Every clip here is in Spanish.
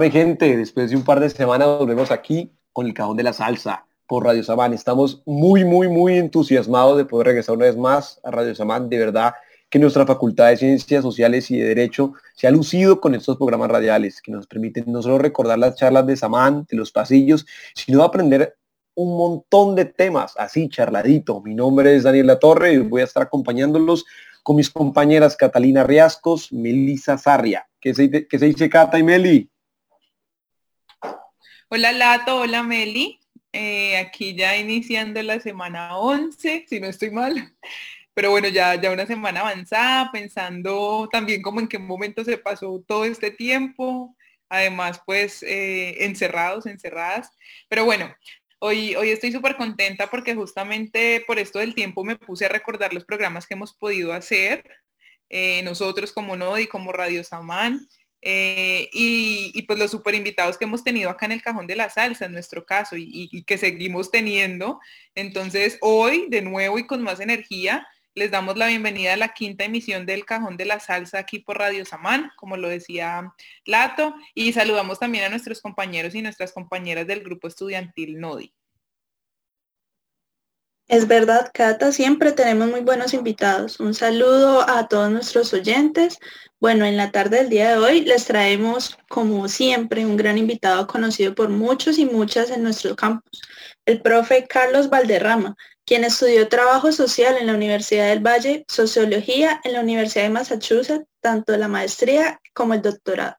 Mi gente, después de un par de semanas volvemos aquí con el cajón de la salsa por Radio Samán. Estamos muy, muy, muy entusiasmados de poder regresar una vez más a Radio Samán. De verdad que nuestra Facultad de Ciencias Sociales y de Derecho se ha lucido con estos programas radiales que nos permiten no solo recordar las charlas de Samán, de los pasillos, sino aprender un montón de temas, así charladito. Mi nombre es Daniel La Torre y voy a estar acompañándolos con mis compañeras Catalina Riascos, Melisa Sarria. ¿Qué se, qué se dice Cata y Meli? Hola Lato, hola Meli. Eh, aquí ya iniciando la semana 11, si no estoy mal. Pero bueno, ya, ya una semana avanzada, pensando también como en qué momento se pasó todo este tiempo. Además, pues eh, encerrados, encerradas. Pero bueno, Hoy, hoy estoy súper contenta porque justamente por esto del tiempo me puse a recordar los programas que hemos podido hacer, eh, nosotros como Nodi, como Radio Samán, eh, y, pues los super invitados que hemos tenido acá en el Cajón de la Salsa, en nuestro caso, y, que seguimos teniendo. Entonces, hoy, de nuevo y con más energía, les damos la bienvenida a la quinta emisión del Cajón de la Salsa aquí por Radio Samán, como lo decía Lato, y saludamos también a nuestros compañeros y nuestras compañeras del grupo estudiantil NODI. Es verdad, Cata, siempre tenemos muy buenos invitados. Un saludo a todos nuestros oyentes. Bueno, en la tarde del día de hoy les traemos, como siempre, un gran invitado conocido por muchos y muchas en nuestro campus, el profe Carlos Valderrama, quien estudió trabajo social en la Universidad del Valle, sociología en la Universidad de Massachusetts, tanto la maestría como el doctorado.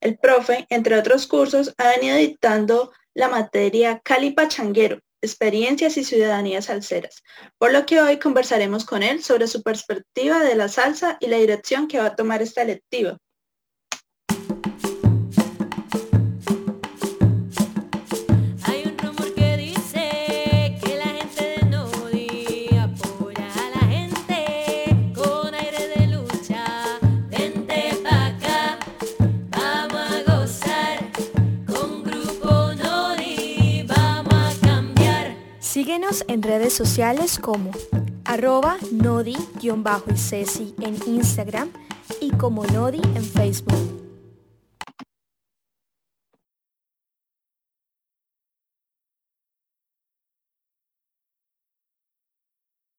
El profe, entre otros cursos, ha venido dictando la materia Cali Pachanguero, experiencias y ciudadanías salseras, por lo que hoy conversaremos con él sobre su perspectiva de la salsa y la dirección que va a tomar esta lectiva. En redes sociales como arroba nodi-ceci en Instagram y como nodi en Facebook.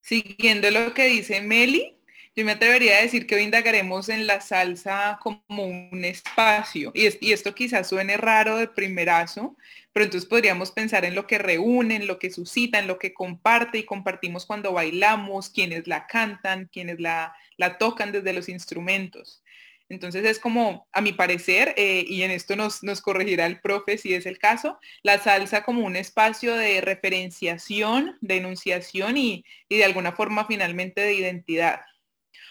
Siguiendo lo que dice Meli, yo me atrevería a decir que hoy indagaremos en la salsa como un espacio. Y, y, esto quizás suene raro de primerazo, pero entonces podríamos pensar en lo que reúne, en lo que suscita, en lo que comparte y compartimos cuando bailamos, quienes la cantan, quienes la, la tocan desde los instrumentos. Entonces es como, a mi parecer, eh, y en esto nos, nos, corregirá el profe si es el caso, la salsa como un espacio de referenciación, de enunciación y, y de alguna forma finalmente de identidad.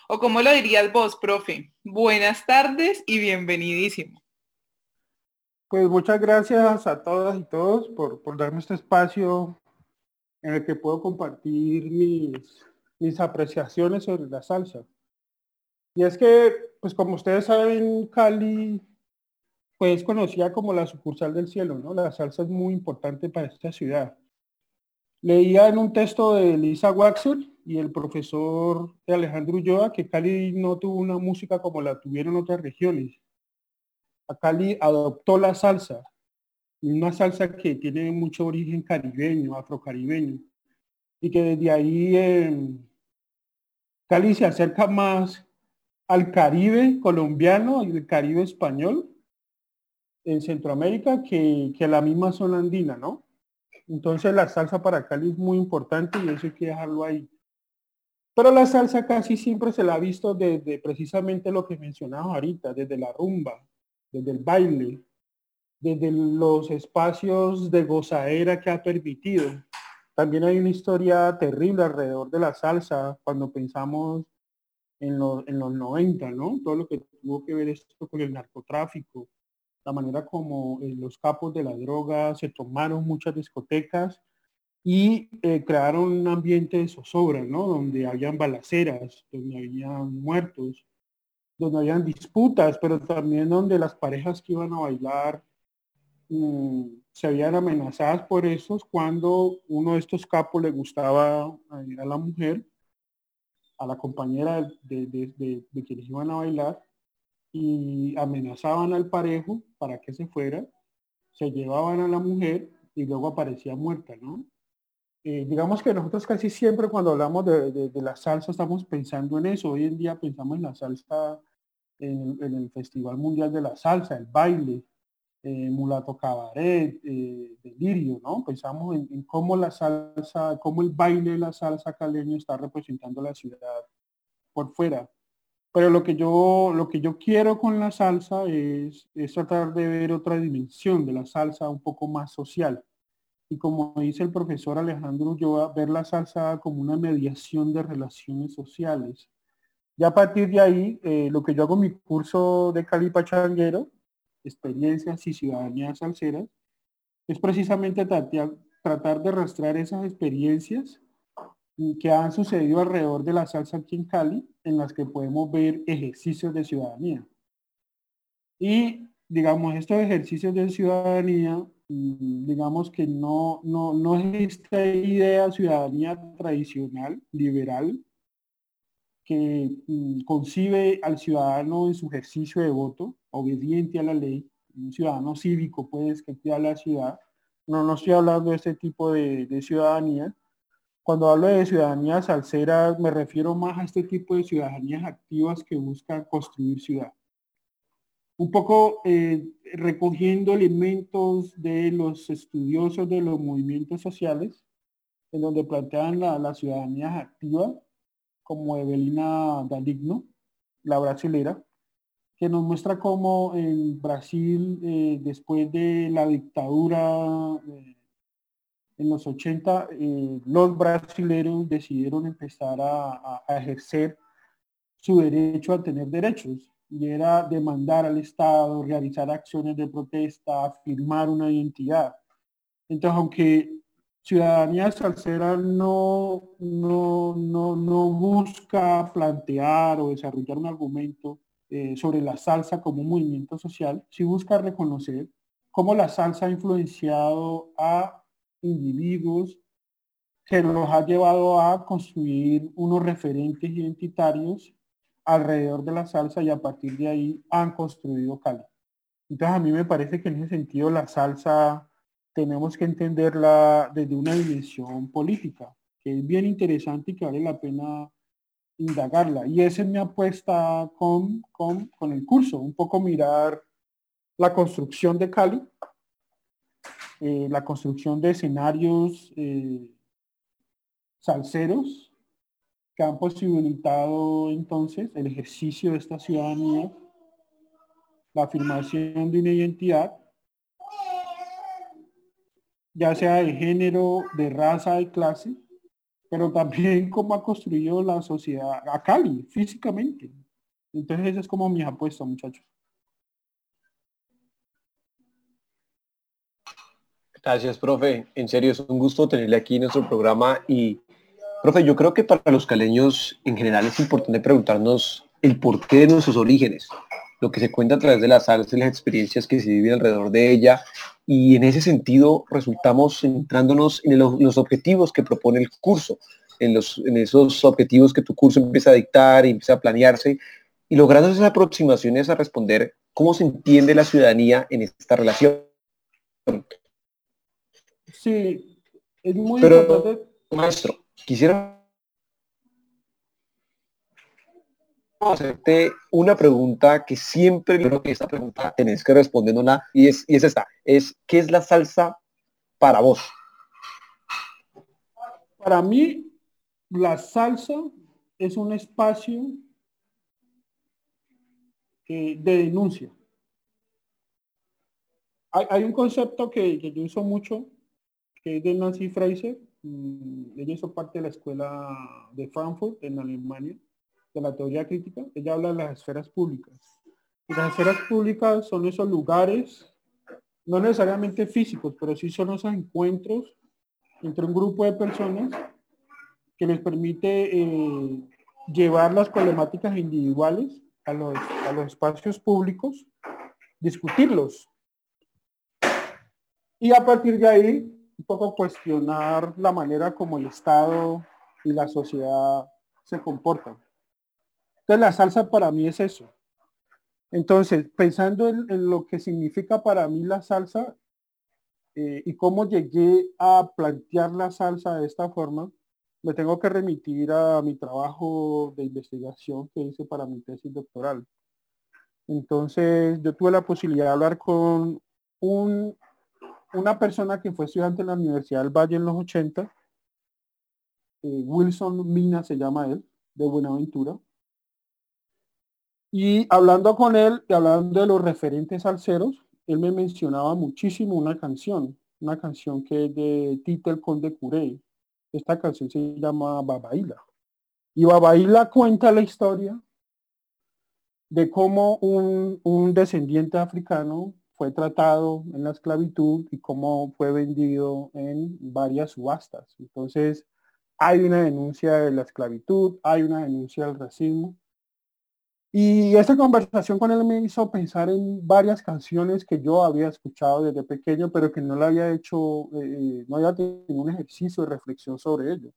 O como lo dirías vos, profe, buenas tardes y bienvenidísimo. Pues muchas gracias a todas y todos por, por darme este espacio en el que puedo compartir mis, mis apreciaciones sobre la salsa. Y es que, pues como ustedes saben, Cali pues conocida como la sucursal del cielo, ¿no? La salsa es muy importante para esta ciudad. Leía en un texto de Lisa Waxel y el profesor Alejandro Ulloa que Cali no tuvo una música como la tuvieron otras regiones. A Cali adoptó la salsa, una salsa que tiene mucho origen caribeño, afrocaribeño, y que desde ahí em, Cali se acerca más al Caribe colombiano y el Caribe español en Centroamérica que, que la misma zona andina, ¿no? Entonces la salsa para Cali es muy importante y eso hay que dejarlo ahí. Pero la salsa casi siempre se la ha visto desde precisamente lo que mencionaba ahorita, desde la rumba, desde el baile, desde los espacios de gozadera que ha permitido. También hay una historia terrible alrededor de la salsa cuando pensamos en, en los 90, ¿no? Todo lo que tuvo que ver esto con el narcotráfico, la manera como eh, los capos de la droga se tomaron muchas discotecas y eh, crearon un ambiente de zozobra, ¿no? Donde habían balaceras, donde habían muertos, donde habían disputas, pero también donde las parejas que iban a bailar mm, se habían amenazadas por esos cuando uno de estos capos le gustaba a, la mujer, a la compañera de, de, de, quienes iban a bailar, y amenazaban al parejo para que se fuera, se llevaban a la mujer y luego aparecía muerta, ¿no? Eh, digamos que nosotros casi siempre cuando hablamos de, la salsa estamos pensando en eso. Hoy en día pensamos en la salsa en, el Festival Mundial de la Salsa, el baile, eh, mulato cabaret, eh, delirio, ¿no? Pensamos en, en, cómo la salsa, cómo el baile de la salsa caleño está representando la ciudad por fuera. Pero lo que yo, lo que yo quiero con la salsa es, es tratar de ver otra dimensión de la salsa un poco más social y como dice el profesor Alejandro Ulloa, ver la salsa como una mediación de relaciones sociales. Y a partir de ahí, eh, lo que yo hago en mi curso de Cali Pachanguero, experiencias y ciudadanía salseras, es precisamente tratar, tratar de rastrear esas experiencias que han sucedido alrededor de la salsa aquí en Cali, en las que podemos ver ejercicios de ciudadanía. Y, digamos, estos ejercicios de ciudadanía digamos que no, no, no es esta idea ciudadanía tradicional, liberal, que mm, concibe al ciudadano en su ejercicio de voto, obediente a la ley, un ciudadano cívico, pues, que cuida la ciudad. No, no estoy hablando de ese tipo de, de ciudadanía. Cuando hablo de ciudadanía salsera, me refiero más a este tipo de ciudadanías activas que buscan construir ciudad un poco eh, recogiendo elementos de los estudiosos de los movimientos sociales, en donde plantean la, ciudadanía activa, como Evelina Daligno, la brasilera, que nos muestra cómo en Brasil, eh, después de la dictadura eh, en los 80, los brasileros decidieron empezar a ejercer su derecho a tener derechos y era demandar al Estado, realizar acciones de protesta, firmar una identidad. Entonces, aunque Ciudadanía Salcera no, no, no, no busca plantear o desarrollar un argumento eh, sobre la salsa como un movimiento social, sí busca reconocer cómo la salsa ha influenciado a individuos que los ha llevado a construir unos referentes identitarios alrededor de la salsa y a partir de ahí han construido Cali. Entonces a mí me parece que en ese sentido la salsa tenemos que entenderla desde una dimensión política, que es bien interesante y que vale la pena indagarla. Y esa es mi apuesta con, con, con el curso, un poco mirar la construcción de Cali, eh, la construcción de escenarios eh, salseros que han posibilitado entonces el ejercicio de esta ciudadanía, la afirmación de una identidad, ya sea de género, de raza, de clase, pero también cómo ha construido la sociedad a Cali, físicamente. Entonces esa es como mi apuesta, muchachos. Gracias, profe. En serio, es un gusto tenerle aquí nuestro programa y Profe, yo creo que para los caleños en general es importante preguntarnos el porqué de nuestros orígenes, lo que se cuenta a través de las artes y las experiencias que se viven alrededor de ella. Y en ese sentido resultamos centrándonos en los objetivos que propone el curso, en, los, en esos objetivos que tu curso empieza a dictar y empieza a planearse, y logrando esas aproximaciones a responder cómo se entiende la ciudadanía en esta relación. Sí, es muy importante. Maestro, Quisiera hacerte una pregunta que siempre creo que esta pregunta tenés que responderla y es, y es esta, es ¿qué es la salsa para vos? Para mí, la salsa es un espacio de denuncia. Hay, un concepto que, que, yo uso mucho, que es de Nancy Fraser, ella hizo parte de la escuela de Frankfurt en Alemania, de la teoría crítica. Ella habla de las esferas públicas. Y las esferas públicas son esos lugares, no necesariamente físicos, pero sí son esos encuentros entre un grupo de personas que les permite eh, llevar las problemáticas individuales a los, a los espacios públicos, discutirlos. Y a partir de ahí un poco cuestionar la manera como el Estado y la sociedad se comportan. Entonces la salsa para mí es eso. Entonces, pensando en, lo que significa para mí la salsa eh, y cómo llegué a plantear la salsa de esta forma, me tengo que remitir a mi trabajo de investigación que hice para mi tesis doctoral. Entonces, yo tuve la posibilidad de hablar con un, una persona que fue estudiante en la Universidad del Valle en los 80, eh, Wilson Mina se llama él, de Buenaventura. Y hablando con él y hablando de los referentes salseros, él me mencionaba muchísimo una canción, una canción que es de Tito el Conde Curé. Esta canción se llama Babaila. Y Babaila cuenta la historia de cómo un, un descendiente africano fue tratado en la esclavitud y cómo fue vendido en varias subastas. Entonces, hay una denuncia de la esclavitud, hay una denuncia del racismo. Y esta conversación con él me hizo pensar en varias canciones que yo había escuchado desde pequeño, pero que no le había hecho, eh, no había tenido un ejercicio de reflexión sobre ello.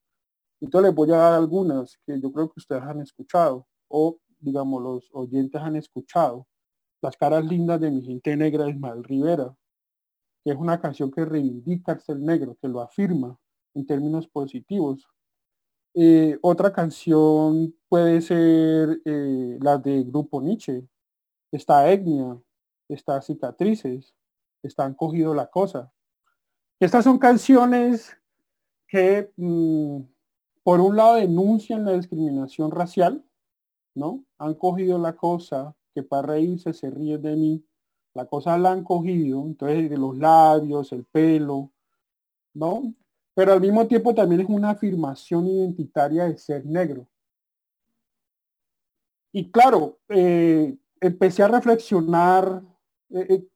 Entonces les voy a dar algunas que yo creo que ustedes han escuchado o digamos los oyentes han escuchado. Las caras lindas de mi gente negra de Ismael Rivera, que es una canción que reivindica el negro, que lo afirma en términos positivos. Eh, otra canción puede ser eh, la de Grupo Nietzsche. Está Etnia, está Cicatrices, están Cogido la Cosa. Estas son canciones que mm, por un lado denuncian la discriminación racial, ¿no? Han cogido la cosa que para reírse se ríe de mí. La cosa la han cogido, entonces de los labios, el pelo, ¿no? Pero al mismo tiempo también es una afirmación identitaria de ser negro. Y claro, eh, empecé a reflexionar eh, eh,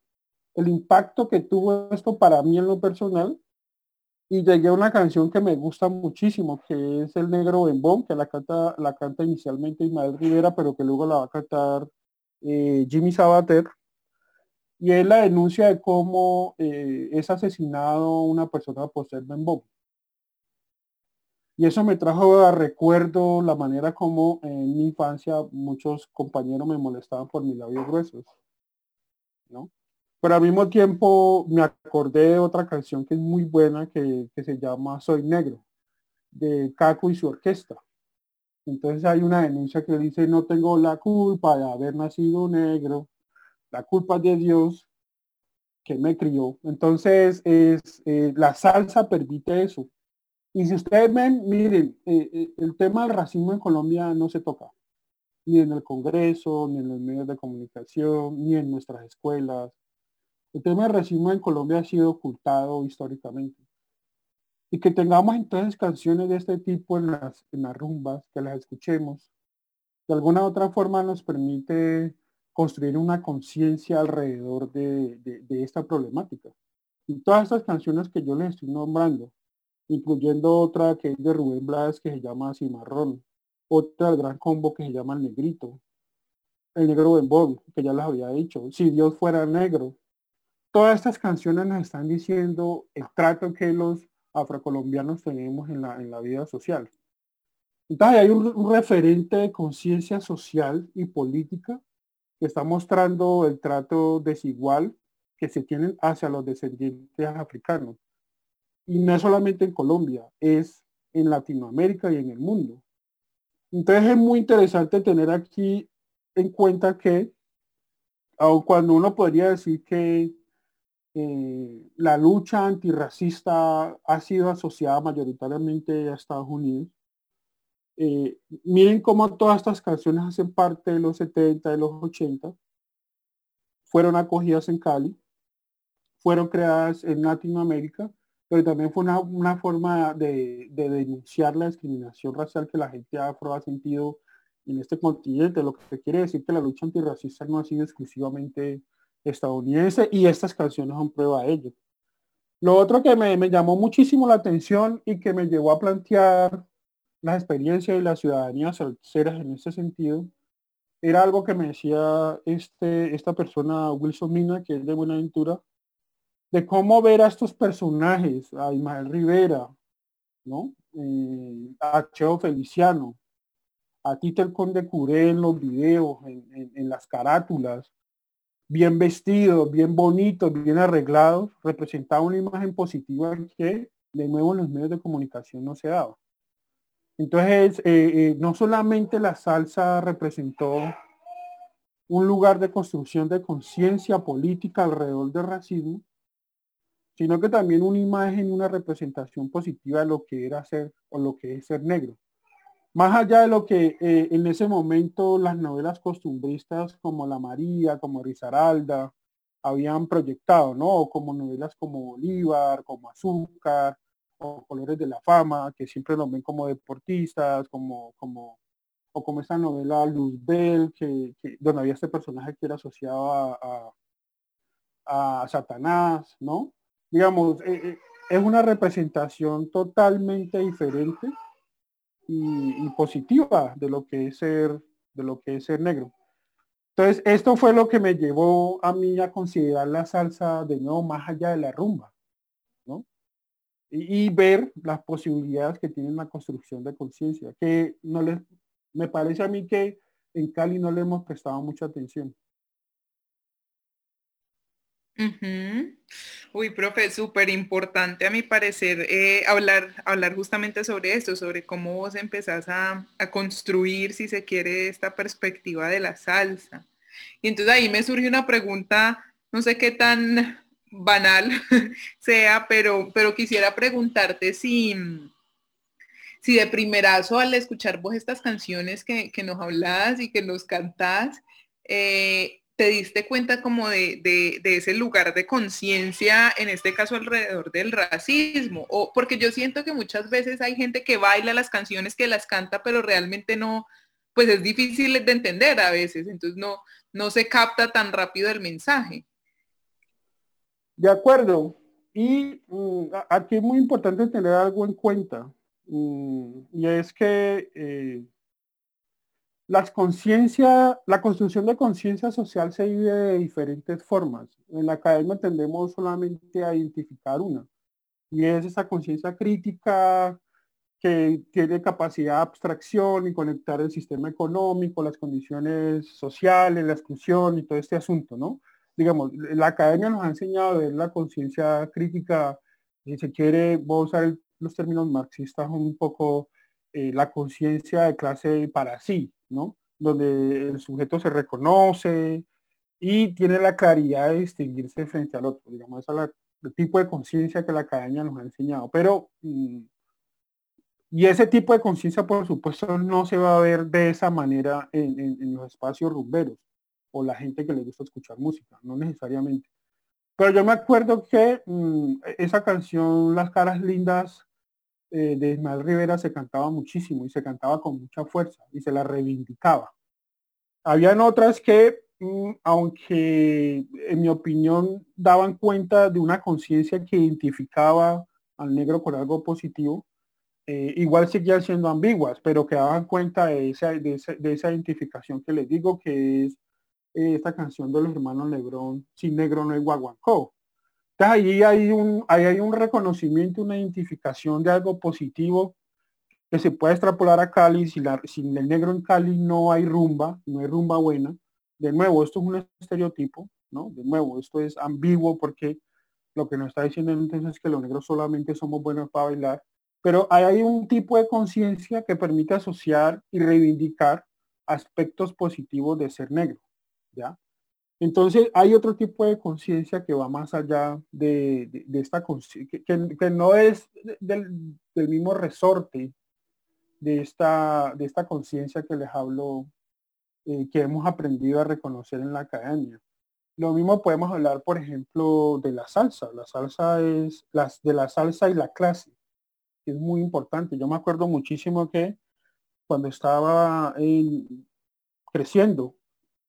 el impacto que tuvo esto para mí en lo personal y llegué a una canción que me gusta muchísimo, que es El Negro Bembón, que la canta, la canta inicialmente Ismael Rivera, pero que luego la va a cantar Jimmy Sabater. Y es la denuncia de cómo es asesinado una persona por ser bembón. Y eso me trajo a recuerdo la manera como en mi infancia muchos compañeros me molestaban por mis labios gruesos. ¿no? Pero al mismo tiempo me acordé de otra canción que es muy buena que, se llama Soy Negro, de Caco y su orquesta. Entonces hay una denuncia que dice no tengo la culpa de haber nacido negro, la culpa de Dios que me crió. Entonces es eh, la salsa permite eso y si ustedes ven, miren, eh, eh, el tema del racismo en Colombia no se toca, ni en el Congreso, ni en los medios de comunicación, ni en nuestras escuelas. El tema del racismo en Colombia ha sido ocultado históricamente. Y que tengamos entonces canciones de este tipo en las, en las rumbas, que las escuchemos, de alguna u otra forma nos permite construir una conciencia alrededor de, de esta problemática. Y todas estas canciones que yo les estoy nombrando, incluyendo otra que es de Rubén Blas que se llama Cimarrón, otra del Gran Combo que se llama El Negrito, El Negro Bob, que ya les había dicho, Si Dios fuera negro. Todas estas canciones nos están diciendo el trato que los afrocolombianos tenemos en la, en la vida social. Entonces hay un, referente de conciencia social y política que está mostrando el trato desigual que se tienen hacia los descendientes africanos. Y no es solamente en Colombia, es en Latinoamérica y en el mundo. Entonces es muy interesante tener aquí en cuenta que, aun cuando uno podría decir que eh, la lucha antirracista ha sido asociada mayoritariamente a Estados Unidos, eh, miren cómo todas estas canciones hacen parte de los 70, de los 80, fueron acogidas en Cali, fueron creadas en Latinoamérica pero también fue una, forma de, denunciar la discriminación racial que la gente afro ha sentido en este continente, lo que quiere decir que la lucha antirracista no ha sido exclusivamente estadounidense y estas canciones son prueba de ello. Lo otro que me, llamó muchísimo la atención y que me llevó a plantear la experiencia de la ciudadanía salseras en ese sentido, era algo que me decía este, esta persona, Wilson Mina, que es de Buenaventura, de cómo ver a estos personajes, a Ismael Rivera, ¿no? Eh, a Cheo Feliciano, a Tito el Conde Curé en los videos, en, las carátulas, bien vestidos, bien bonitos, bien arreglados, representaba una imagen positiva que de nuevo en los medios de comunicación no se daba. Entonces, eh, eh, no solamente la salsa representó un lugar de construcción de conciencia política alrededor del racismo, sino que también una imagen una representación positiva de lo que era ser o lo que es ser negro. Más allá de lo que eh, en ese momento las novelas costumbristas como La María, como Rizaralda, habían proyectado, ¿no? Como novelas como Bolívar, como Azúcar, o Colores de la Fama, que siempre nos ven como deportistas, como, como, o como esta novela Luzbel, que, que, donde había este personaje que era asociado a, a, Satanás, ¿no? Digamos, eh, eh, es una representación totalmente diferente y, positiva de lo que es ser, de lo que es ser negro. Entonces, esto fue lo que me llevó a mí a considerar la salsa de nuevo más allá de la rumba, ¿no? Y, ver las posibilidades que tiene la construcción de conciencia, que no les, me parece a mí que en Cali no le hemos prestado mucha atención. Uy, profe, súper importante a mi parecer eh, hablar, hablar justamente sobre esto, sobre cómo vos empezás a, construir, si se quiere, esta perspectiva de la salsa. Y entonces ahí me surge una pregunta, no sé qué tan banal sea, pero, pero quisiera preguntarte si, si de primerazo al escuchar vos estas canciones que, nos hablas y que nos cantás, eh, te diste cuenta como de, ese lugar de conciencia, en este caso alrededor del racismo, o porque yo siento que muchas veces hay gente que baila las canciones, que las canta, pero realmente no, pues es difícil de entender a veces, entonces no, no se capta tan rápido el mensaje. De acuerdo. Y mm, aquí es muy importante tener algo en cuenta, mm, y es que eh, las conciencia, la construcción de conciencia social se vive de diferentes formas. En la academia tendemos solamente a identificar una, y es esa conciencia crítica que tiene capacidad de abstracción y conectar el sistema económico, las condiciones sociales, la exclusión y todo este asunto, ¿no? Digamos, la academia nos ha enseñado a ver la conciencia crítica, si se quiere, voy usar los términos marxistas un poco, eh, la conciencia de clase para sí, Donde el sujeto se reconoce y tiene la claridad de distinguirse frente al otro, digamos, es el tipo de conciencia que la academia nos ha enseñado. Pero, mm, y ese tipo de conciencia, por supuesto, no se va a ver de esa manera en, los espacios rumberos o la gente que le gusta escuchar música, no necesariamente. Pero yo me acuerdo que mm, esa canción, Las caras lindas, eh, de Ismael Rivera se cantaba muchísimo y se cantaba con mucha fuerza y se la reivindicaba. Habían otras que, mm, aunque en mi opinión daban cuenta de una conciencia que identificaba al negro con algo positivo, eh, igual seguían siendo ambiguas, pero que daban cuenta de esa, de esa, identificación que les digo que es eh, esta canción de los hermanos Lebrón, sin negro no hay guaguancó ahí hay un, ahí hay un reconocimiento, una identificación de algo positivo que se puede extrapolar a Cali. Si la, sin el negro en Cali no hay rumba, no hay rumba buena. De nuevo, esto es un estereotipo, ¿no? De nuevo, esto es ambiguo porque lo que nos está diciendo entonces es que los negros solamente somos buenos para bailar. Pero hay un tipo de conciencia que permite asociar y reivindicar aspectos positivos de ser negro, ¿ya? Entonces hay otro tipo de conciencia que va más allá de, esta conciencia, que, no es del, mismo resorte de esta, de esta conciencia que les hablo, eh, que hemos aprendido a reconocer en la academia. Lo mismo podemos hablar, por ejemplo, de la salsa. La salsa es las de la salsa y la clase. Es muy importante. Yo me acuerdo muchísimo que cuando estaba creciendo,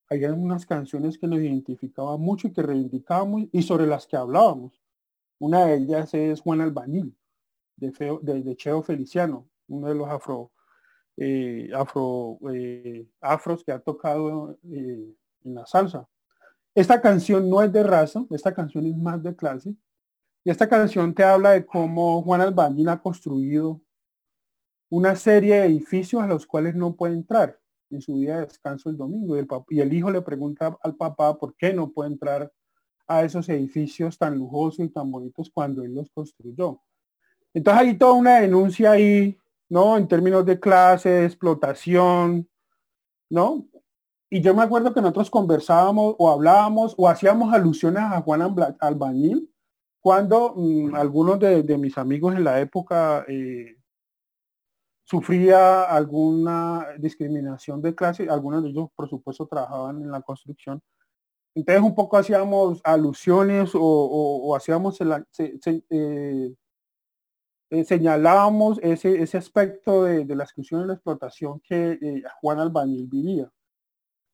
había unas canciones que nos identificaban mucho y que reivindicábamos y sobre las que hablábamos. Una de ellas es Juan Albañil, de, Feo, de, Cheo Feliciano, uno de los afro, eh, eh, afros que ha tocado eh, en la salsa. Esta canción no es de raza, esta canción es más de clase. Y esta canción te habla de cómo Juan Albañil ha construido una serie de edificios a los cuales no puede entrar en su día de descanso el domingo. Y el, y el hijo le pregunta al papá por qué no puede entrar a esos edificios tan lujosos y tan bonitos cuando él los construyó. Entonces hay toda una denuncia ahí, ¿no? En términos de clase, explotación, ¿no? Y yo me acuerdo que nosotros conversábamos o hablábamos o hacíamos alusiones a Juan Albañil cuando mm, algunos de, mis amigos en la época eh, sufría alguna discriminación de clase, algunos de ellos por supuesto trabajaban en la construcción. Entonces un poco hacíamos alusiones o, hacíamos eh, eh, señalábamos ese, ese aspecto de, la exclusión y la explotación que Juan Albañil vivía.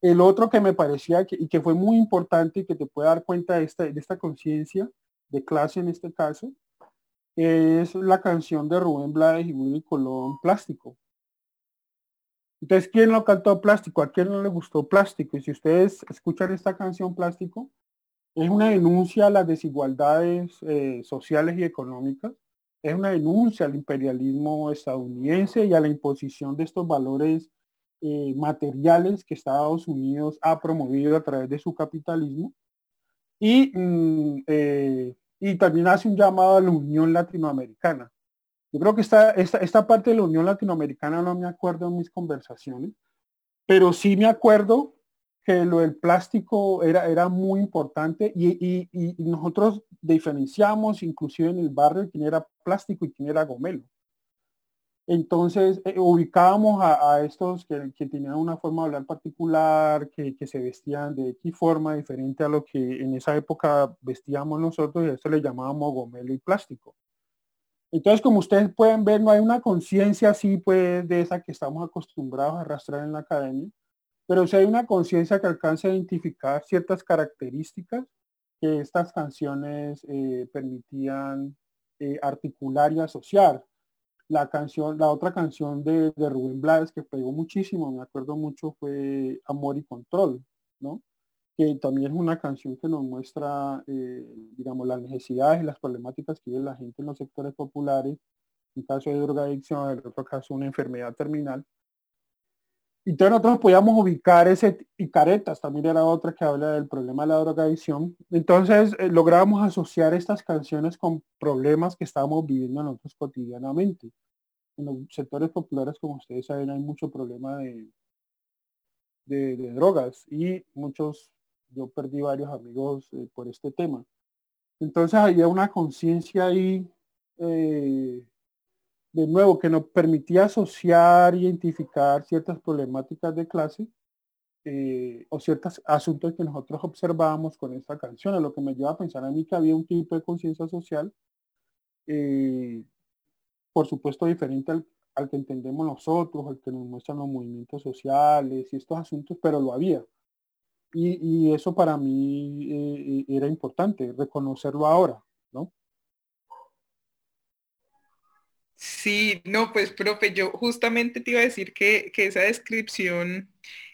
El otro que me parecía que, y que fue muy importante y que te puede dar cuenta de esta, de esta conciencia de clase en este caso, es la canción de Rubén Blades y Willy Colón, Plástico. Entonces, ¿quién lo cantó Plástico? ¿A quién no le gustó Plástico? Y si ustedes escuchan esta canción Plástico, es una denuncia a las desigualdades eh, sociales y económicas, es una denuncia al imperialismo estadounidense y a la imposición de estos valores eh, materiales que Estados Unidos ha promovido a través de su capitalismo y, mm, eh, y también hace un llamado a la Unión Latinoamericana. Yo creo que esta, esta, esta parte de la Unión Latinoamericana no me acuerdo en mis conversaciones, pero sí me acuerdo que lo del plástico era, era muy importante y, y, y, nosotros diferenciamos inclusive en el barrio quién era plástico y quién era gomelo. Entonces eh, ubicábamos a, estos que, tenían una forma de hablar particular, que, se vestían de X forma diferente a lo que en esa época vestíamos nosotros y a esto le llamábamos gomelo y plástico. Entonces, como ustedes pueden ver, no hay una conciencia así pues de esa que estamos acostumbrados a arrastrar en la academia, pero sí hay una conciencia que alcanza a identificar ciertas características que estas canciones eh, permitían eh, articular y asociar la canción, la otra canción de, Rubén Blades que pegó muchísimo, me acuerdo mucho, fue Amor y Control, ¿no? Que también es una canción que nos muestra, eh, digamos, las necesidades y las problemáticas que vive la gente en los sectores populares, en caso de drogadicción, en otro caso una enfermedad terminal. Entonces nosotros podíamos ubicar ese, y Caretas también era otra que habla del problema de la drogadicción. Entonces eh, logramos asociar estas canciones con problemas que estábamos viviendo nosotros cotidianamente. En los sectores populares, como ustedes saben, hay mucho problema de, de, drogas y muchos, yo perdí varios amigos eh, por este tema. Entonces había una conciencia ahí eh, de nuevo, que nos permitía asociar, identificar ciertas problemáticas de clase eh, o ciertos asuntos que nosotros observábamos con esta canción, a lo que me lleva a pensar a mí que había un tipo de conciencia social, por supuesto diferente al, que entendemos nosotros, al que nos muestran los movimientos sociales y estos asuntos, pero lo había. Y, eso para mí eh, era importante, reconocerlo ahora, ¿no? Sí, no, pues profe, yo justamente te iba a decir que, que esa descripción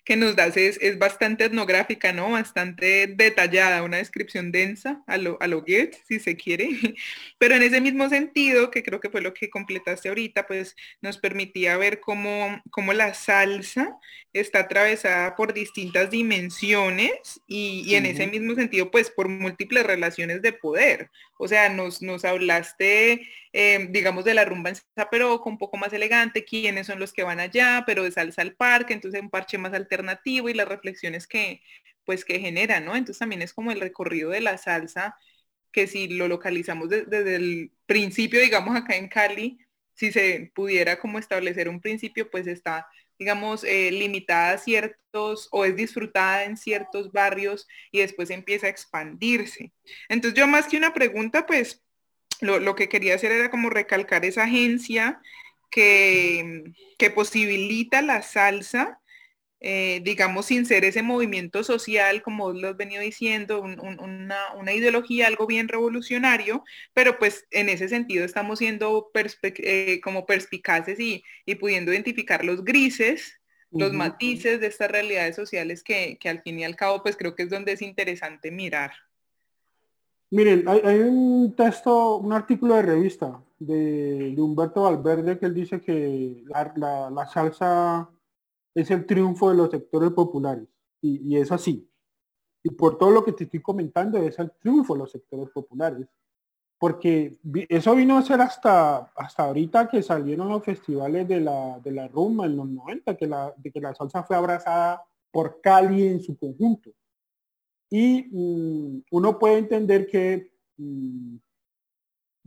que nos das es, bastante etnográfica, ¿no? Bastante detallada, una descripción densa a lo, a lo Goethe, si se quiere. Pero en ese mismo sentido, que creo que fue lo que completaste ahorita, pues nos permitía ver cómo, cómo la salsa está atravesada por distintas dimensiones y, en ese mismo sentido, pues por múltiples relaciones de poder. O sea, nos, nos hablaste, eh, digamos, de la rumba en pero un poco más elegante, quiénes son los que van allá, pero de salsa al parque, entonces un parche más alternativo y las reflexiones que, pues, que genera, ¿no? Entonces también es como el recorrido de la salsa, que si lo localizamos desde el principio, digamos, acá en Cali, si se pudiera como establecer un principio, pues está digamos, eh, limitada a ciertos o es disfrutada en ciertos barrios y después empieza a expandirse. Entonces yo más que una pregunta, pues lo, que quería hacer era como recalcar esa agencia que, que posibilita la salsa eh, digamos, sin ser ese movimiento social, como lo he venido diciendo, una, ideología, algo bien revolucionario, pero pues en ese sentido estamos siendo eh, como perspicaces y, pudiendo identificar los grises, los matices de estas realidades sociales que, que, al fin y al cabo pues creo que es donde es interesante mirar. Miren, hay, un texto, un artículo de revista de, Humberto Valverde que él dice que la, salsa es el triunfo de los sectores populares. Y, y, es así. Y por todo lo que te estoy comentando, es el triunfo de los sectores populares. Porque eso vino a ser hasta, hasta ahorita que salieron los festivales de la, de la rumba en los 90, que la, que la salsa fue abrazada por Cali en su conjunto. Y mm, uno puede entender que, mm,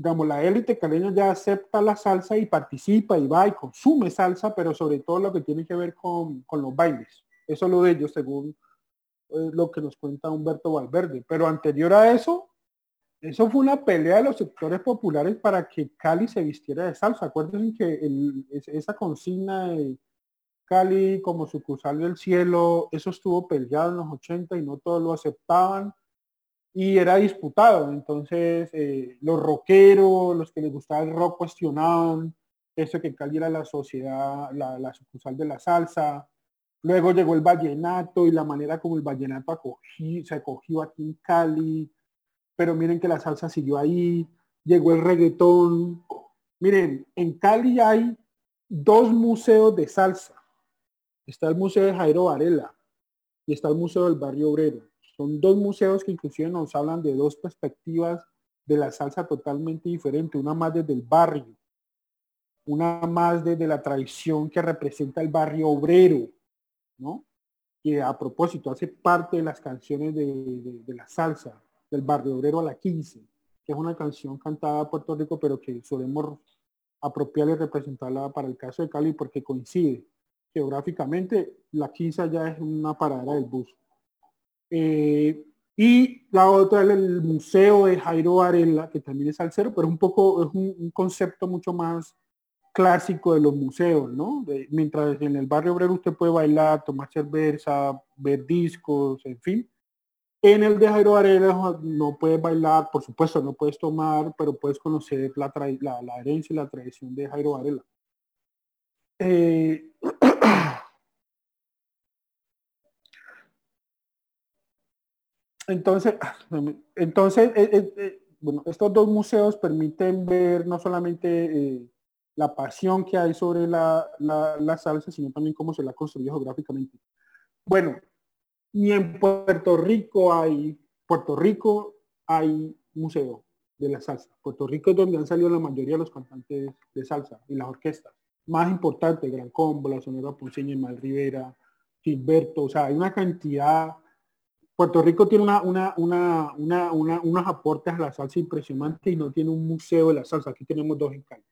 digamos, la élite caleña ya acepta la salsa y participa y va y consume salsa, pero sobre todo lo que tiene que ver con, los bailes. Eso es lo de ellos, según eh, lo que nos cuenta Humberto Valverde. Pero anterior a eso, eso fue una pelea de los sectores populares para que Cali se vistiera de salsa. Acuérdense que esa consigna de Cali como sucursal del cielo, eso estuvo peleado en los 80 y no todos lo aceptaban y era disputado. Entonces eh, los rockeros, los que les gustaba el rock cuestionaban eso que Cali era la sociedad, la, sucursal de la salsa. Luego llegó el vallenato y la manera como el vallenato se acogió aquí en Cali. Pero miren que la salsa siguió ahí. Llegó el reggaetón. Miren, en Cali hay dos museos de salsa Está el Museo de Jairo Varela y está el Museo del Barrio Obrero. Son dos museos que inclusive nos hablan de dos perspectivas de la salsa totalmente diferente. Una más desde el barrio, una más desde la tradición que representa el barrio obrero, ¿no? Que a propósito hace parte de las canciones de, la salsa, del barrio obrero a la 15, que es una canción cantada a Puerto Rico, pero que solemos apropiarla y representarla para el caso de Cali porque coincide geográficamente, la quinza ya es una parada del bus. Eh, y la otra es el Museo de Jairo Varela, que también es al cero, pero un poco, es un, concepto mucho más clásico de los museos, ¿no? mientras en el barrio obrero usted puede bailar, tomar cerveza, ver discos, en fin. En el de Jairo Varela no puedes bailar, por supuesto, no puedes tomar, pero puedes conocer la, la, la herencia y la tradición de Jairo Varela. Eh, entonces, entonces eh, eh, bueno, estos dos museos permiten ver no solamente la pasión que hay sobre la, la, salsa, sino también cómo se la construyó geográficamente. Bueno, y en Puerto Rico hay, Puerto Rico hay museo de la salsa. Puerto Rico es donde han salido la mayoría de los cantantes de salsa y las orquestas más importante, Gran Combo, la Sonora Ponceña, Mal Rivera, Gilberto, o sea, hay una cantidad. Puerto Rico tiene una, una, una, una, unos aportes a la salsa impresionantes y no tiene un museo de la salsa. Aquí tenemos dos en Cali.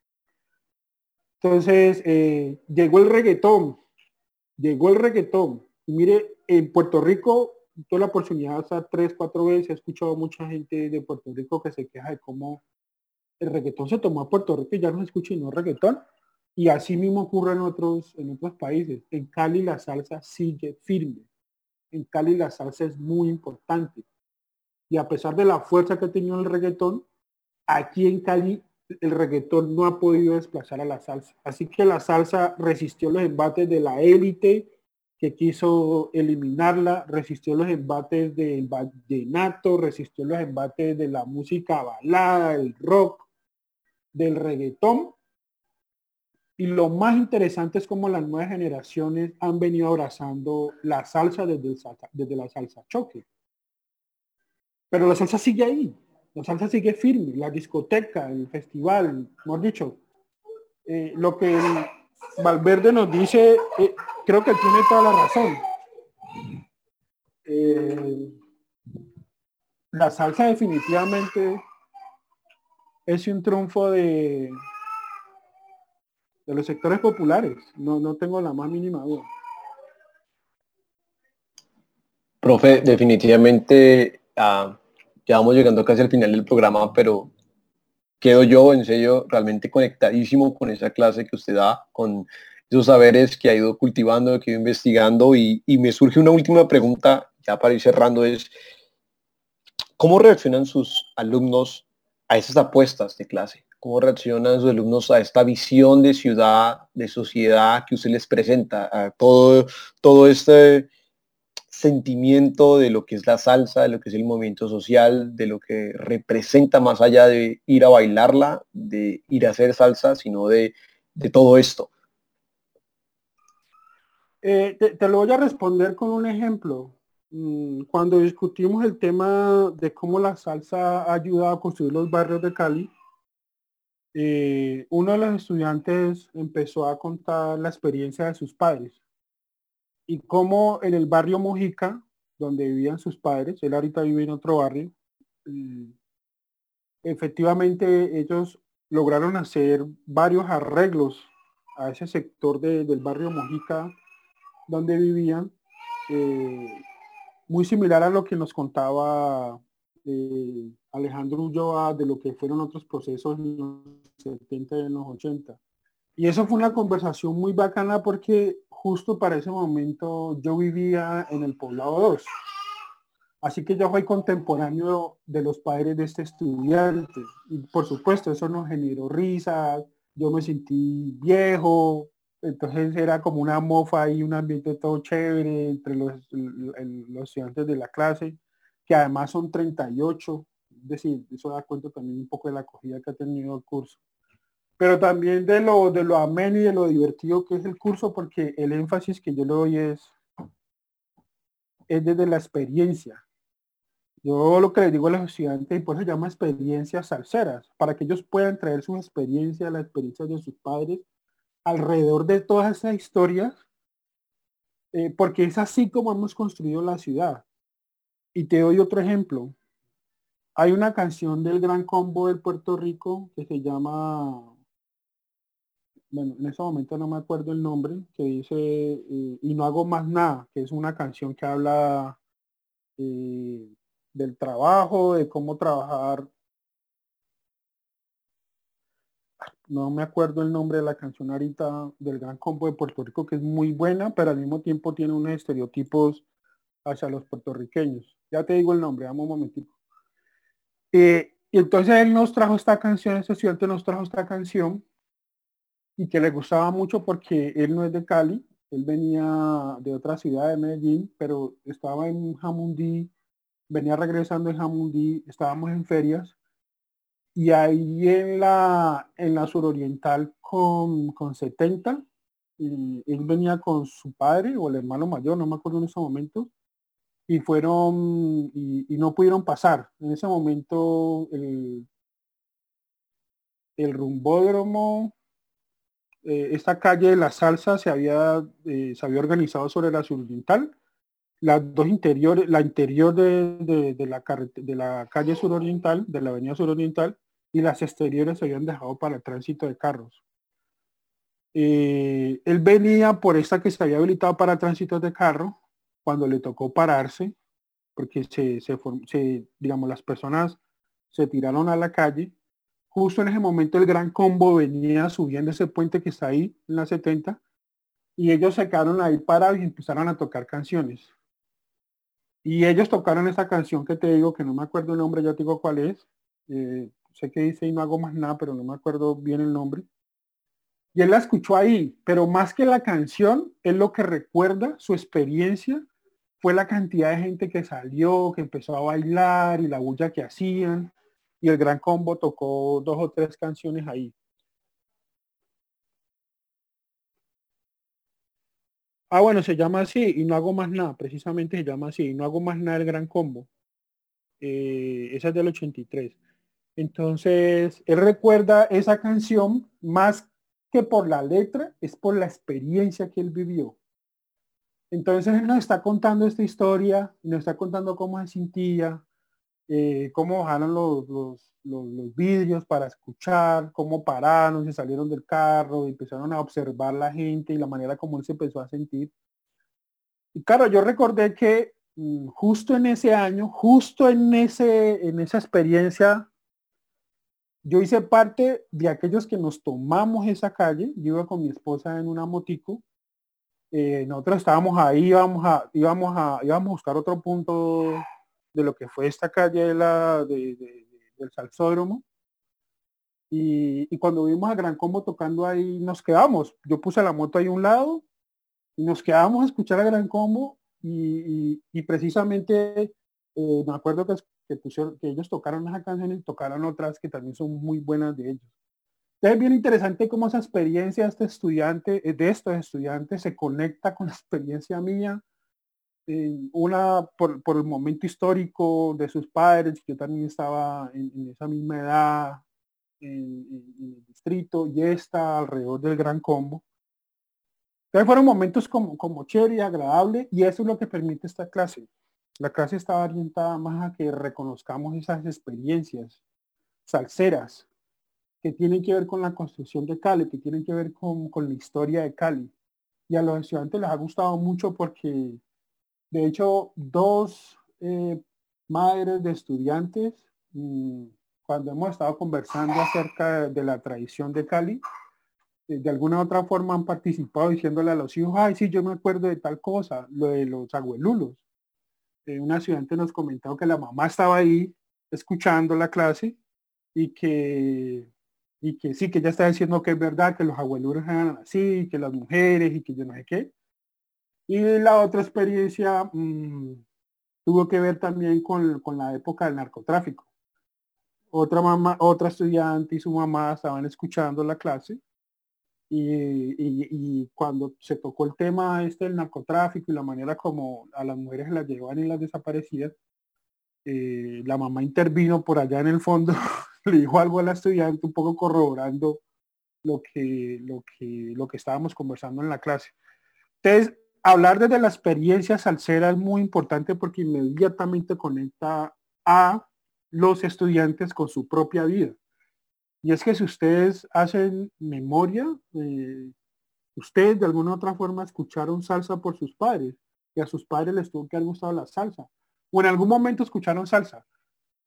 Entonces, eh, llegó el reggaetón, llegó el reggaetón. Y mire, en Puerto Rico, tuve la oportunidad hasta tres, cuatro veces, he escuchado a mucha gente de Puerto Rico que se queja de cómo el reggaetón se tomó a Puerto Rico y ya no se escucha y no reggaetón. Y así mismo ocurre en otros, en otros países. En Cali la salsa sigue firme. En Cali la salsa es muy importante. Y a pesar de la fuerza que ha tenido el reggaetón, aquí en Cali el reggaetón no ha podido desplazar a la salsa. Así que la salsa resistió los embates de la élite que quiso eliminarla, resistió los embates del vallenato, resistió los embates de la música balada, el rock, del reggaetón y lo más interesante es cómo las nuevas generaciones han venido abrazando la salsa desde, desde la salsa choque. Pero la salsa sigue ahí, la salsa sigue firme, la discoteca, el festival, hemos dicho. Eh, lo que Valverde nos dice, eh, creo que tiene toda la razón. Eh, la salsa definitivamente es un triunfo de, de los sectores populares. No, no tengo la más mínima duda. Profe, definitivamente ah, ya vamos llegando casi al final del programa, pero quedo yo en serio realmente conectadísimo con esa clase que usted da, con esos saberes que ha ido cultivando, que ha ido investigando y, y me surge una última pregunta, ya para ir cerrando, es ¿cómo reaccionan sus alumnos a esas apuestas de clase? ¿Cómo reaccionan sus alumnos a esta visión de ciudad, de sociedad que usted les presenta? A todo, todo este sentimiento de lo que es la salsa, de lo que es el movimiento social, de lo que representa más allá de ir a bailarla, de ir a hacer salsa, sino de, todo esto? Eh, te, lo voy a responder con un ejemplo. Mm, cuando discutimos el tema de cómo la salsa ha ayudado a construir los barrios de Cali, eh, uno de los estudiantes empezó a contar la experiencia de sus padres y cómo en el barrio Mojica, donde vivían sus padres, él ahorita vive en otro barrio, efectivamente ellos lograron hacer varios arreglos a ese sector del barrio Mojica donde vivían, eh, muy similar a lo que nos contaba eh, Alejandro Ulloa de lo que fueron otros procesos en los 70 y en los 80. Y eso fue una conversación muy bacana porque justo para ese momento yo vivía en el poblado 2. Así que yo fui contemporáneo de los padres de este estudiante. Y por supuesto, eso nos generó risas, yo me sentí viejo, entonces era como una mofa y un ambiente todo chévere entre los, los estudiantes de la clase, que además son 38, es decir, eso da cuenta también un poco de la acogida que ha tenido el curso pero también de lo, de lo ameno y de lo divertido que es el curso, porque el énfasis que yo le doy es, es desde la experiencia. Yo lo que les digo a los estudiantes, y por eso se llama experiencias salseras, para que ellos puedan traer su experiencia, la experiencia de sus padres, alrededor de todas esas historias, eh, porque es así como hemos construido la ciudad. Y te doy otro ejemplo. Hay una canción del Gran Combo del Puerto Rico que se llama bueno, en ese momento no me acuerdo el nombre, que dice eh, Y no hago más nada, que es una canción que habla eh, del trabajo, de cómo trabajar. No me acuerdo el nombre de la canción ahorita del Gran Combo de Puerto Rico, que es muy buena, pero al mismo tiempo tiene unos estereotipos hacia los puertorriqueños. Ya te digo el nombre, dame un momentito. Eh, y entonces él nos trajo esta canción, ese estudiante nos trajo esta canción y que le gustaba mucho porque él no es de Cali, él venía de otra ciudad de Medellín, pero estaba en Jamundí, venía regresando en Jamundí, estábamos en ferias y ahí en la, en la suroriental con, con 70, y él venía con su padre o el hermano mayor, no me acuerdo en ese momento, y fueron y, no pudieron pasar. En ese momento el, el rumbódromo eh, esta calle de la salsa se había, eh, se había organizado sobre la suroriental. Las dos interiores, la interior de, la, de la calle suroriental, de la avenida suroriental, y las exteriores se habían dejado para el tránsito de carros. Eh, él venía por esta que se había habilitado para tránsito de carro, cuando le tocó pararse, porque se, se, digamos, las personas se tiraron a la calle Justo en ese momento el gran combo venía subiendo ese puente que está ahí en la 70 y ellos se quedaron ahí parados y empezaron a tocar canciones. Y ellos tocaron esa canción que te digo, que no me acuerdo el nombre, ya te digo cuál es. Eh, sé que dice y no hago más nada, pero no me acuerdo bien el nombre. Y él la escuchó ahí, pero más que la canción, él lo que recuerda, su experiencia, fue la cantidad de gente que salió, que empezó a bailar y la bulla que hacían y el Gran Combo tocó dos o tres canciones ahí. Ah, bueno, se llama así y no hago más nada, precisamente se llama así, y no hago más nada el Gran Combo. Eh, esa es del 83. Entonces, él recuerda esa canción más que por la letra, es por la experiencia que él vivió. Entonces él nos está contando esta historia, nos está contando cómo se sentía, eh, cómo bajaron los, los, vidrios para escuchar, cómo pararon, se salieron del carro, empezaron a observar la gente y la manera como él se empezó a sentir. Y claro, yo recordé que mm, justo en ese año, justo en, ese, en esa experiencia, yo hice parte de aquellos que nos tomamos esa calle. Yo iba con mi esposa en una motico. Eh, nosotros estábamos ahí, íbamos a, íbamos a, íbamos a buscar otro punto de lo que fue esta calle de la, de, del Salsódromo. Y, cuando vimos a Gran Combo tocando ahí, nos quedamos. Yo puse la moto ahí a un lado y nos quedamos a escuchar a Gran Combo y, precisamente eh, me acuerdo que, que, pusieron, que ellos tocaron esa canción y tocaron otras que también son muy bueas de ellos. Es bien interesante cómo esa experiencia de este estudiante, de estos estudiantes, se conecta con la experiencia mía. una por, por, el momento histórico de sus padres, yo también estaba en, esa misma edad en, el distrito y esta alrededor del Gran Combo. Entonces fueron momentos como, como chévere y agradable y eso es lo que permite esta clase. La clase estaba orientada más a que reconozcamos esas experiencias salseras que tienen que ver con la construcción de Cali, que tienen que ver con, con la historia de Cali. Y a los estudiantes les ha gustado mucho porque, de hecho, dos eh, madres de estudiantes, mm, cuando hemos estado conversando acerca de, la tradición de Cali, eh, de alguna otra forma han participado diciéndole a los hijos, ay, sí, yo me acuerdo de tal cosa, lo de los abuelulos. Eh, una estudiante nos comentó que la mamá estaba ahí escuchando la clase y que y que sí, que ya está diciendo que es verdad, que los abuelos eran así, que las mujeres y que yo no sé qué. Y la otra experiencia mm, tuvo que ver también con, la época del narcotráfico. Otra mamá, otra estudiante y su mamá estaban escuchando la clase y, cuando se tocó el tema este del narcotráfico y la manera como a las mujeres las llevan y las desaparecidas, eh, la mamá intervino por allá en el fondo le dijo algo a la estudiante un poco corroborando lo que, lo que, lo que estábamos conversando en la clase. Entonces, hablar desde la experiencia salsera es muy importante porque inmediatamente conecta a los estudiantes con su propia vida. Y es que si ustedes hacen memoria, eh, ustedes de alguna u otra forma escucharon salsa por sus padres y a sus padres les tuvo que haber gustado la salsa. O en algún momento escucharon salsa.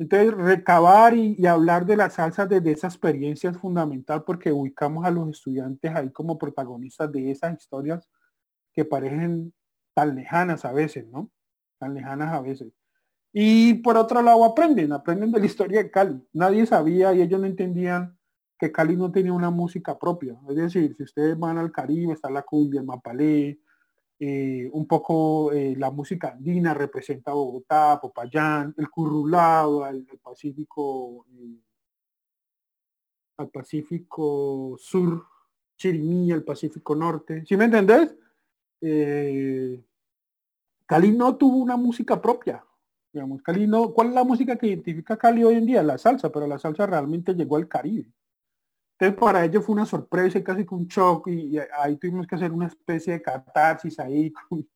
Entonces, recabar y, hablar de la salsa desde esa experiencia es fundamental porque ubicamos a los estudiantes ahí como protagonistas de esas historias que parecen tan lejanas a veces, ¿no? Tan lejanas a veces. Y por otro lado aprenden, aprenden de la historia de Cali. Nadie sabía y ellos no entendían que Cali no tenía una música propia. Es decir, si ustedes van al Caribe, está la cumbia, el mapalé, eh, un poco eh, la música andina representa Bogotá, Popayán, el currulado, al, Pacífico, eh, al Pacífico Sur, Chirimí, al Pacífico Norte. ¿Sí me entendés? Cali no tuvo una música propia. Digamos, Cali no, ¿cuál es la música que identifica Cali hoy en día? La salsa, pero la salsa realmente llegó al Caribe. Entonces para ellos fue una sorpresa y casi que un shock y, ahí tuvimos que hacer una especie de catarsis ahí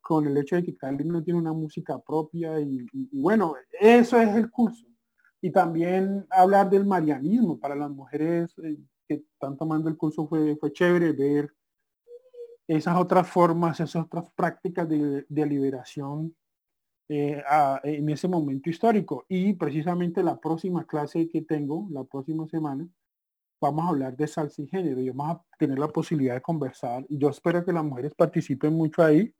con, el hecho de que Cali no tiene una música propia y, bueno, eso es el curso. Y también hablar del marianismo para las mujeres eh, que están tomando el curso fue, fue chévere ver esas otras formas, esas otras prácticas de, liberación eh, en ese momento histórico. Y precisamente la próxima clase que tengo, la próxima semana, vamos a hablar de salsa y género y vamos a tener la posibilidad de conversar y yo espero que las mujeres participen mucho ahí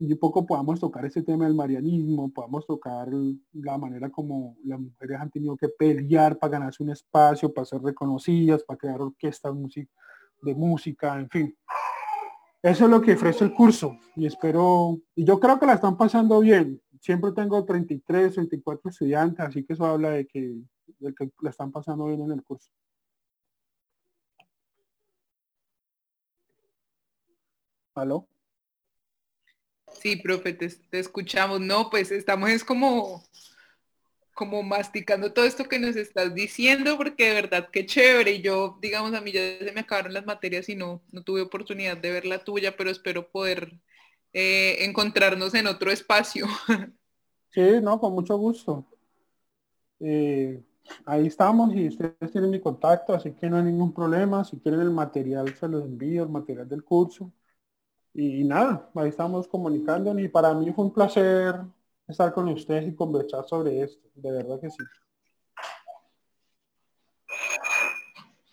y un poco podamos tocar ese tema del marianismo, podamos tocar la manera como las mujeres han tenido que pelear para ganarse un espacio, para ser reconocidas, para crear orquestas de música, en fin. Eso es lo que ofrece el curso y espero, y yo creo que la están pasando bien. Siempre tengo 33, 34 estudiantes, así que eso habla de que, de que la están pasando bien en el curso. ¿Aló? Sí, profe, te, escuchamos. No, pues estamos es como, como masticando todo esto que nos estás diciendo, porque de verdad qué chévere. Y yo, digamos, a mí ya se me acabaron las materias y no, no tuve oportunidad de ver la tuya, pero espero poder eh, encontrarnos en otro espacio. Sí, no, con mucho gusto. Eh, ahí estamos y ustedes tienen mi contacto, así que no hay ningún problema. Si quieren el material, se los envío, el material del curso y nada, ahí estamos comunicando y para mí fue un placer estar con ustedes y conversar sobre esto, de verdad que sí.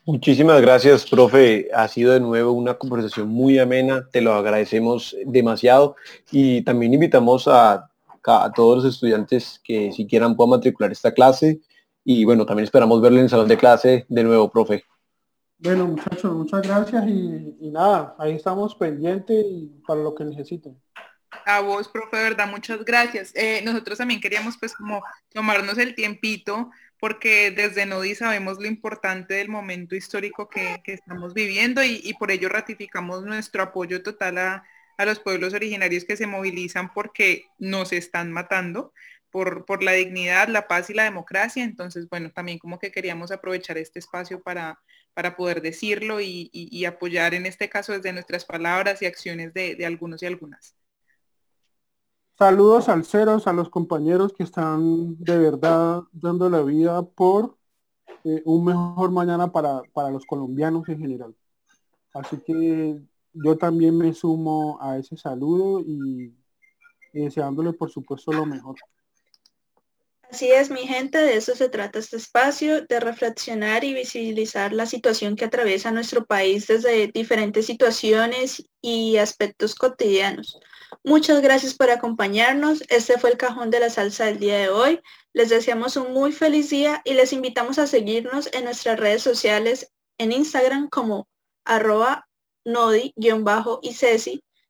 Muchísimas gracias, profe. Ha sido de nuevo una conversación muy amena, te lo agradecemos demasiado y también invitamos a, todos los estudiantes que si quieran puedan matricular esta clase y bueno, también esperamos verle en el salón de clase de nuevo, profe. Bueno, muchachos, muchas gracias y, nada, ahí estamos pendientes y para lo que necesiten. A vos, profe, verdad, muchas gracias. Eh, nosotros también queríamos pues como tomarnos el tiempito porque desde NODI sabemos lo importante del momento histórico que, estamos viviendo y, por ello ratificamos nuestro apoyo total a, a, los pueblos originarios que se movilizan porque nos están matando por, por la dignidad, la paz y la democracia. Entonces, bueno, también como que queríamos aprovechar este espacio para, para poder decirlo y, apoyar en este caso desde nuestras palabras y acciones de, algunos y algunas. Saludos al ceros, a los compañeros que están de verdad dando la vida por eh, un mejor mañana para, los colombianos en general. Así que yo también me sumo a ese saludo y, y deseándole por supuesto lo mejor. Así es, mi gente, de eso se trata este espacio, de reflexionar y visibilizar la situación que atraviesa nuestro país desde diferentes situaciones y aspectos cotidianos. Muchas gracias por acompañarnos. Este fue el cajón de la salsa del día de hoy. Les deseamos un muy feliz día y les invitamos a seguirnos en nuestras redes sociales en Instagram como arroba nodi-y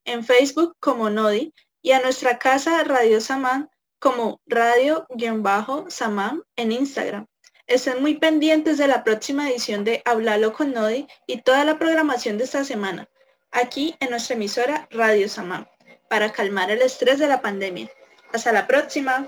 en Facebook como nodi y a nuestra casa Radio Samán como radio-samán en Instagram. Estén muy pendientes de la próxima edición de Hablalo con Nodi y toda la programación de esta semana, aquí en nuestra emisora Radio Samán, para calmar el estrés de la pandemia. Hasta la próxima.